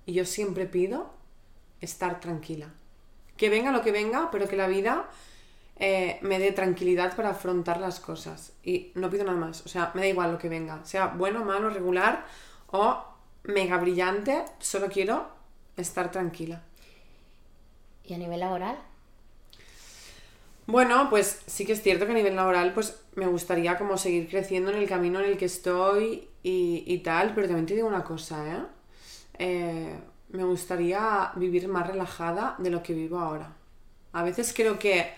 Y yo siempre pido estar tranquila. Que venga lo que venga, pero que la vida eh, me dé tranquilidad para afrontar las cosas. Y no pido nada más. O sea, me da igual lo que venga. Sea bueno, malo, regular o mega brillante. Solo quiero estar tranquila. ¿Y a nivel laboral? Bueno, pues sí que es cierto que a nivel laboral pues me gustaría como seguir creciendo en el camino en el que estoy y, y tal, pero también te digo una cosa, ¿eh? Eh, Me gustaría vivir más relajada de lo que vivo ahora. A veces creo que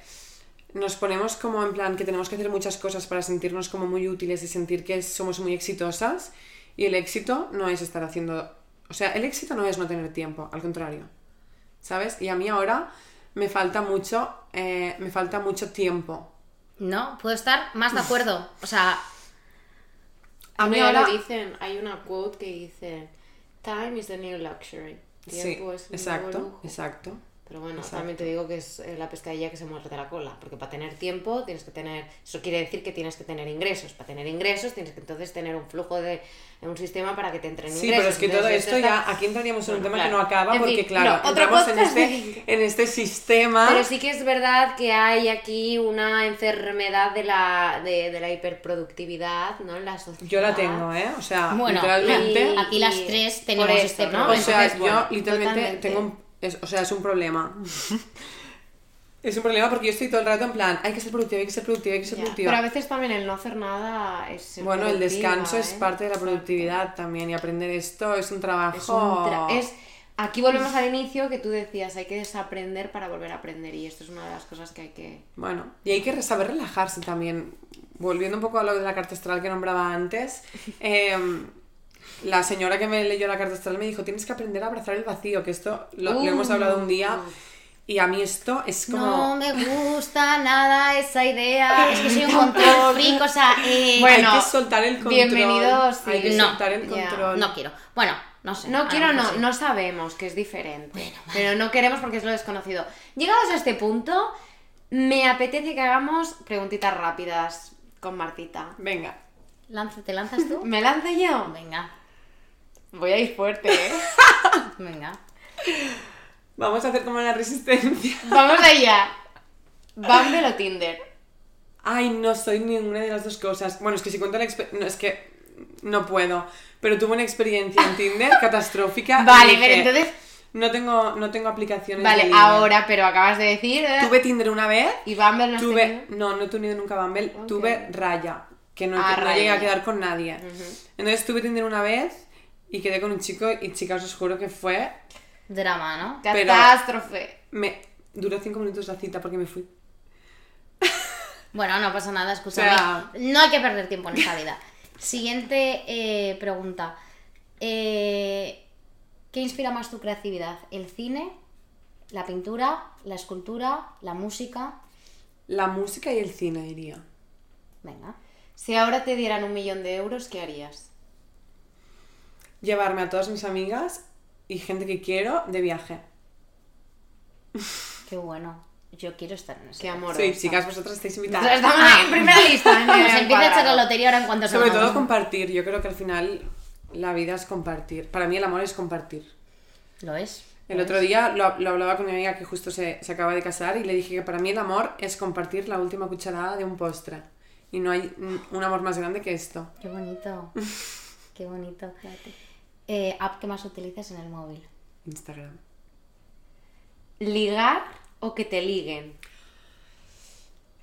nos ponemos como en plan que tenemos que hacer muchas cosas para sentirnos como muy útiles y sentir que somos muy exitosas y el éxito no es estar haciendo... O sea, el éxito no es no tener tiempo, al contrario. ¿Sabes? Y a mí ahora me falta mucho, eh, me falta mucho tiempo. No, puedo estar más de acuerdo. O sea, A mí ahora... dicen, hay una quote que dice, time is the new luxury. Sí, Tiempo es un nuevo exacto, lujo". exacto. Pero bueno, Exacto. también te digo que es eh, la pescadilla que se muerde la cola, porque para tener tiempo tienes que tener, eso quiere decir que tienes que tener ingresos, para tener ingresos tienes que entonces tener un flujo de un sistema para que te entren Sí, ingresos. pero es que todo esto está- ya, aquí entraríamos en un tema que no acaba En porque fin, claro, no, entramos en este, de- en este sistema... Pero sí que es verdad que hay aquí una enfermedad de la, de, de la hiperproductividad, ¿no? En la sociedad. Yo la tengo, ¿eh? O sea, Bueno, literalmente... y- aquí las tres tenemos eso, este ¿no? O sea, Entonces, yo bueno, literalmente totalmente. tengo un... es- o sea, es un problema. es un problema porque yo estoy todo el rato en plan, hay que ser productiva, hay que ser productiva, hay que ser Ya, productiva. Pero a veces también el no hacer nada es ser Bueno, el descanso es ¿eh? parte de la Exacto. productividad también y aprender esto es un trabajo... Es un tra- es- Aquí volvemos al inicio que tú decías, hay que desaprender para volver a aprender y esto es una de las cosas que hay que... Bueno, y hay que saber relajarse también. Volviendo un poco a lo de la carta astral que nombraba antes, em, la señora que me leyó la carta astral me dijo, tienes que aprender a abrazar el vacío, que esto lo, lo hemos hablado un día, y a mí esto es como... No me gusta nada esa idea. Es que soy un control freak, o sea, eh, Bueno, hay que soltar el control. bienvenidos, sí. Hay que No, soltar el ya, control. no quiero. Bueno, no sé. No quiero, no, sí. no sabemos, que es diferente. Pero no queremos porque es lo desconocido. Llegados a este punto, me apetece que hagamos preguntitas rápidas con Martita. Venga. Lanza- ¿Te lanzas tú? ¿Me lanzo yo? Venga, Voy a ir fuerte, ¿eh? venga. Vamos a hacer como una resistencia. Vamos allá. ¿Bumble o Tinder? Ay, no soy ninguna de las dos cosas. Bueno, es que si cuento la experiencia... No, es que no puedo. Pero tuve una experiencia en Tinder catastrófica. Vale, dije, pero entonces... No tengo, no tengo aplicaciones de Vale, ahora, pero acabas de decir... ¿eh? Tuve Tinder una vez. ¿Y Bumble no has Tuve... tenido? No, no he tenido nunca Bumble. Tuve Raya. Que no, Ah, que no llegué a quedar con nadie. Entonces tuve Tinder una vez y quedé con un chico y chicas os juro que fue... Drama, ¿no? pero- Catástrofe. Me duró cinco minutos la cita porque me fui. Bueno, no pasa nada, escúchame. No hay que perder tiempo en esta vida. Siguiente eh, pregunta. Eh, ¿Qué inspira más tu creatividad? ¿El cine? ¿La pintura? ¿La escultura? ¿La música? La música y el cine, diría. Venga. Si ahora te dieran un millón de euros, ¿qué harías? llevarme a todas mis amigas y gente que quiero de viaje. Qué bueno. Yo quiero estar en ese. Qué amor. Sí, chicas, vosotras estáis invitadas. Estamos en primera lista. empieza a echar la lotería ahora en cuanto Sobre todo compartir. Yo creo que al final la vida es compartir. Para mí el amor es compartir. Lo es. El otro día lo, lo hablaba con mi amiga que justo se, se acaba de casar y le dije que para mí el amor es compartir la última cucharada de un postre. Y no hay un amor más grande que esto. Qué bonito. Qué bonito. Eh, ¿App que más utilizas en el móvil? Instagram. ¿Ligar o que te liguen?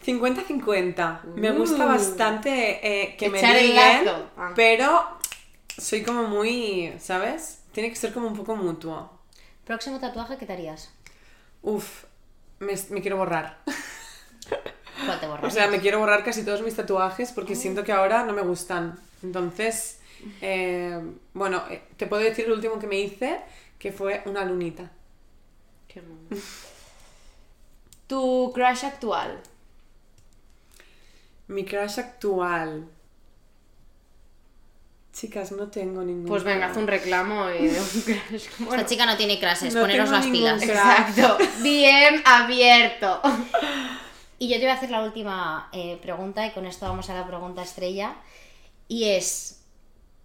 50-50. Me gusta Uh. bastante eh, que me liguen. Ah. pero soy como muy, ¿sabes? Tiene que ser como un poco mutuo. Próximo tatuaje, ¿qué te harías? Uf, me, me quiero borrar. ¿Cuál te borras? O sea, me quiero borrar casi todos mis tatuajes porque siento que ahora no me gustan. Entonces, eh, bueno, eh, te puedo decir el último que me hice, que fue una lunita. Qué mono. ¿Tu crush actual? Mi crush actual. Chicas, no tengo ningún. Pues venga, haz un reclamo y de un crush. Esta chica no tiene clases, No poneros las pilas. Exacto. Bien abierto. Y yo te voy a hacer la última eh, pregunta y con esto vamos a la pregunta estrella. Y es,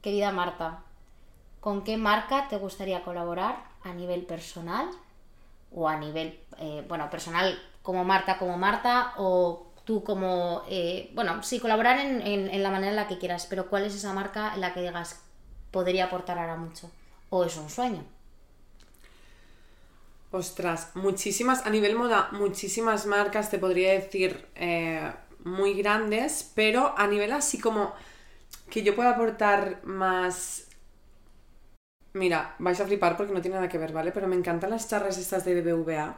querida Marta, ¿con qué marca te gustaría colaborar a nivel personal? O a nivel, eh, bueno, personal como Marta, como Marta, o tú como, eh, bueno, sí, colaborar en, en- la manera en la que quieras, pero ¿cuál es esa marca en la que digas podría aportar ahora mucho? ¿O es un sueño? Ostras, muchísimas, a nivel moda, muchísimas marcas te podría decir eh, muy grandes, pero a nivel así como que yo pueda aportar más... Mira, vais a flipar porque no tiene nada que ver, ¿vale? Pero me encantan las charlas estas de BBVA.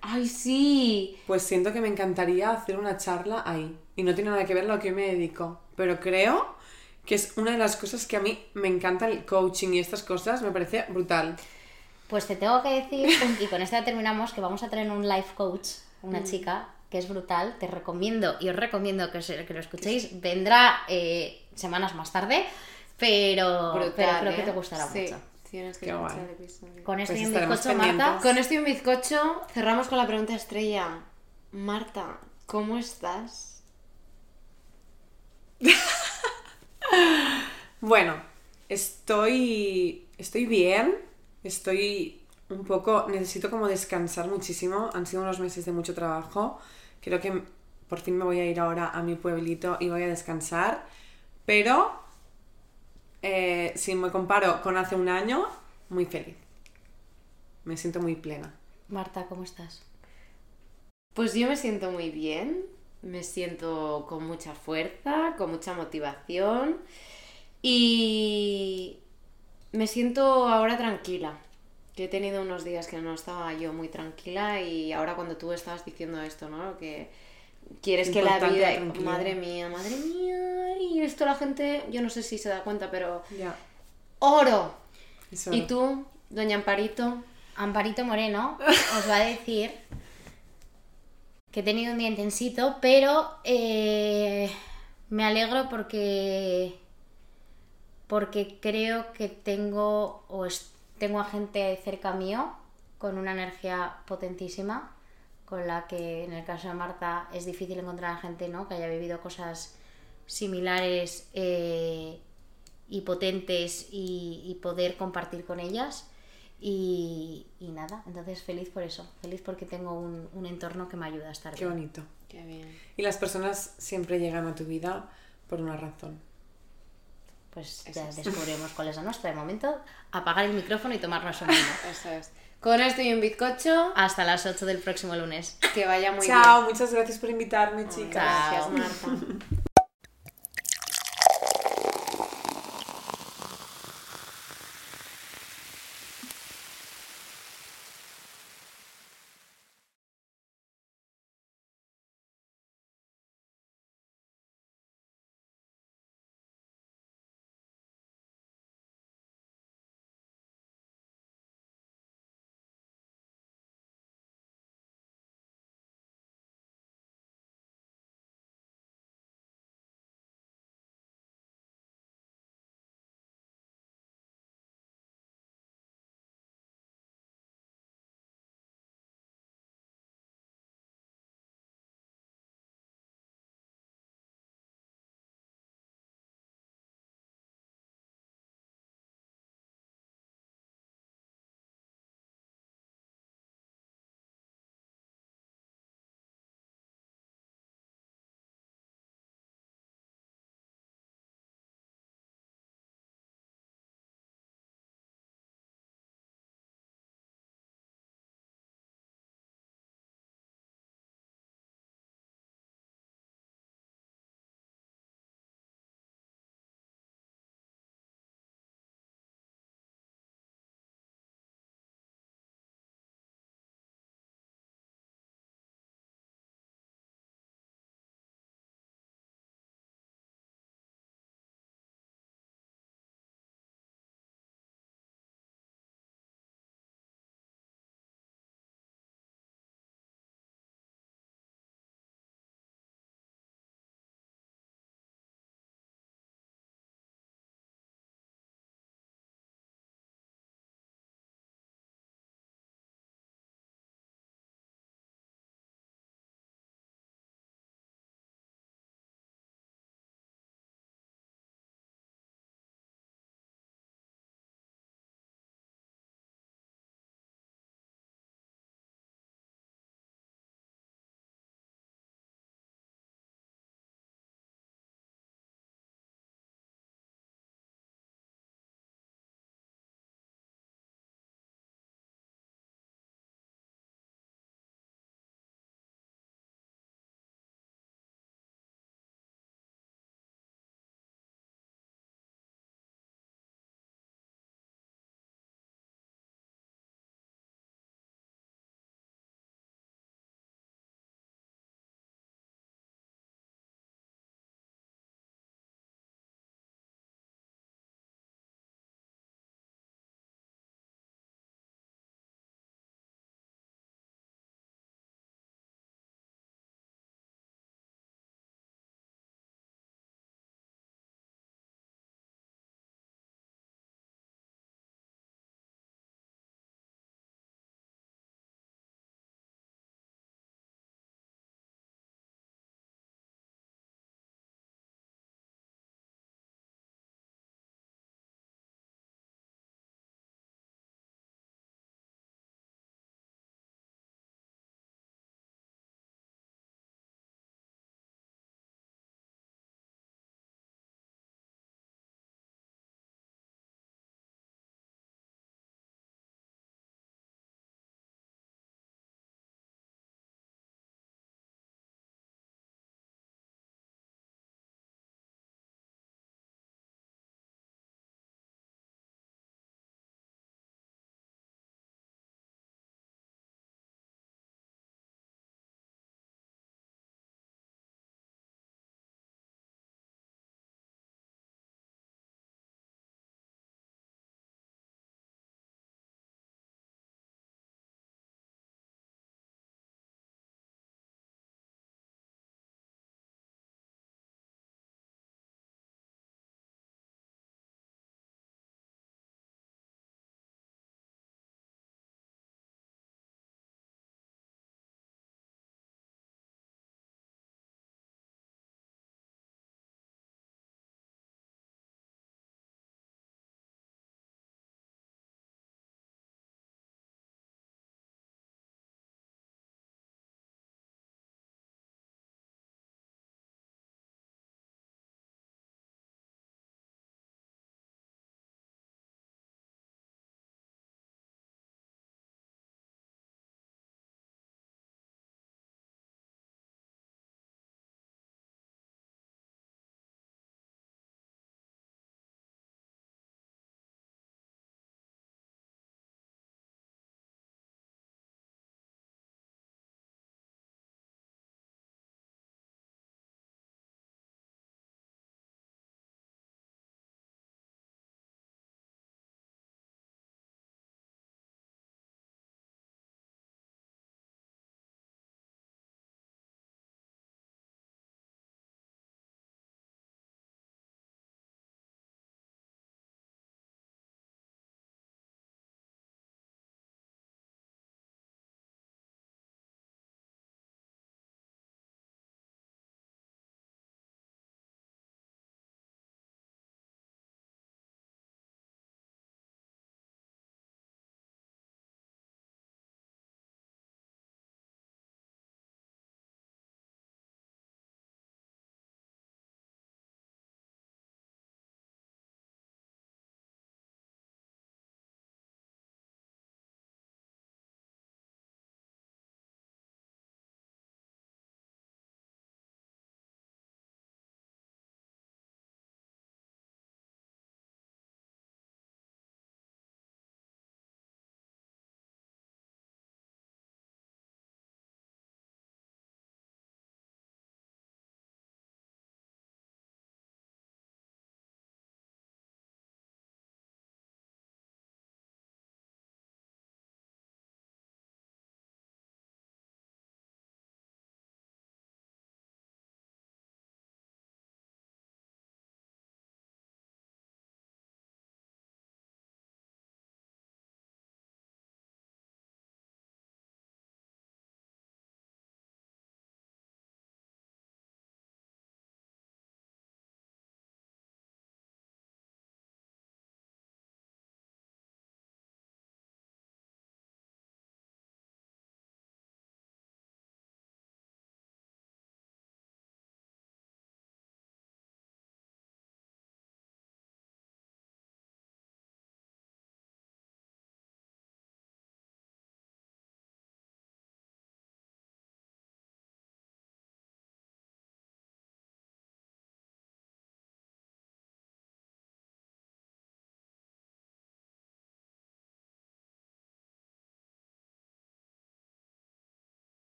Ay, sí. Pues siento que me encantaría hacer una charla ahí. Y no tiene nada que ver lo que yo me dedico. Pero creo que es una de las cosas que a mí me encanta el coaching y estas cosas. Me parece brutal. Pues te tengo que decir, y con esto ya terminamos, que vamos a traer un life coach, una chica que es brutal. Te recomiendo y os recomiendo que, lo escuchéis. Vendrá eh, semanas más tarde, pero, Brutal, pero creo que ¿eh? te gustará Sí, mucho. Tienes que Qué escuchar guay. el episodio. Con esto Pues y un bizcocho, Marta. Con esto y un bizcocho cerramos con la pregunta estrella. Marta, ¿cómo estás? Bueno, estoy. Estoy bien. Estoy un poco. Necesito como descansar muchísimo. Han sido unos meses de mucho trabajo. Creo que por fin me voy a ir ahora a mi pueblito y voy a descansar. Pero. eh, si me comparo con hace un año, muy feliz. Me siento muy plena. Marta, ¿cómo estás? Pues yo me siento muy bien, me siento con mucha fuerza, con mucha motivación y me siento ahora tranquila. Que he tenido unos días que no estaba yo muy tranquila y ahora cuando tú estabas diciendo esto, ¿no? Que quieres que la vida... Madre mía, madre mía. Y esto la gente, yo no sé si se da cuenta, pero... ¡Oro! Eso. ¿Y tú, doña Amparito? Amparito Moreno os va a decir que he tenido un día intensito, pero eh, me alegro porque porque creo que tengo o es- tengo a gente cerca mío con una energía potentísima con la que en el caso de Marta es difícil encontrar a gente ¿no? que haya vivido cosas similares eh, y potentes y, y poder compartir con ellas y, y nada, entonces feliz por eso, feliz porque tengo un, un entorno que me ayuda a estar Qué bien. bonito. Qué bien. Y las personas siempre llegan a tu vida por una razón. Pues Eso ya es. descubriremos cuál es la nuestra. De momento, apagar el micrófono y tomarnos un vino. Eso es. Con esto y un bizcocho, Hasta las 8 del próximo lunes. que vaya muy Chao, bien. muchas gracias por invitarme, chicas. Chao. Gracias, Marta.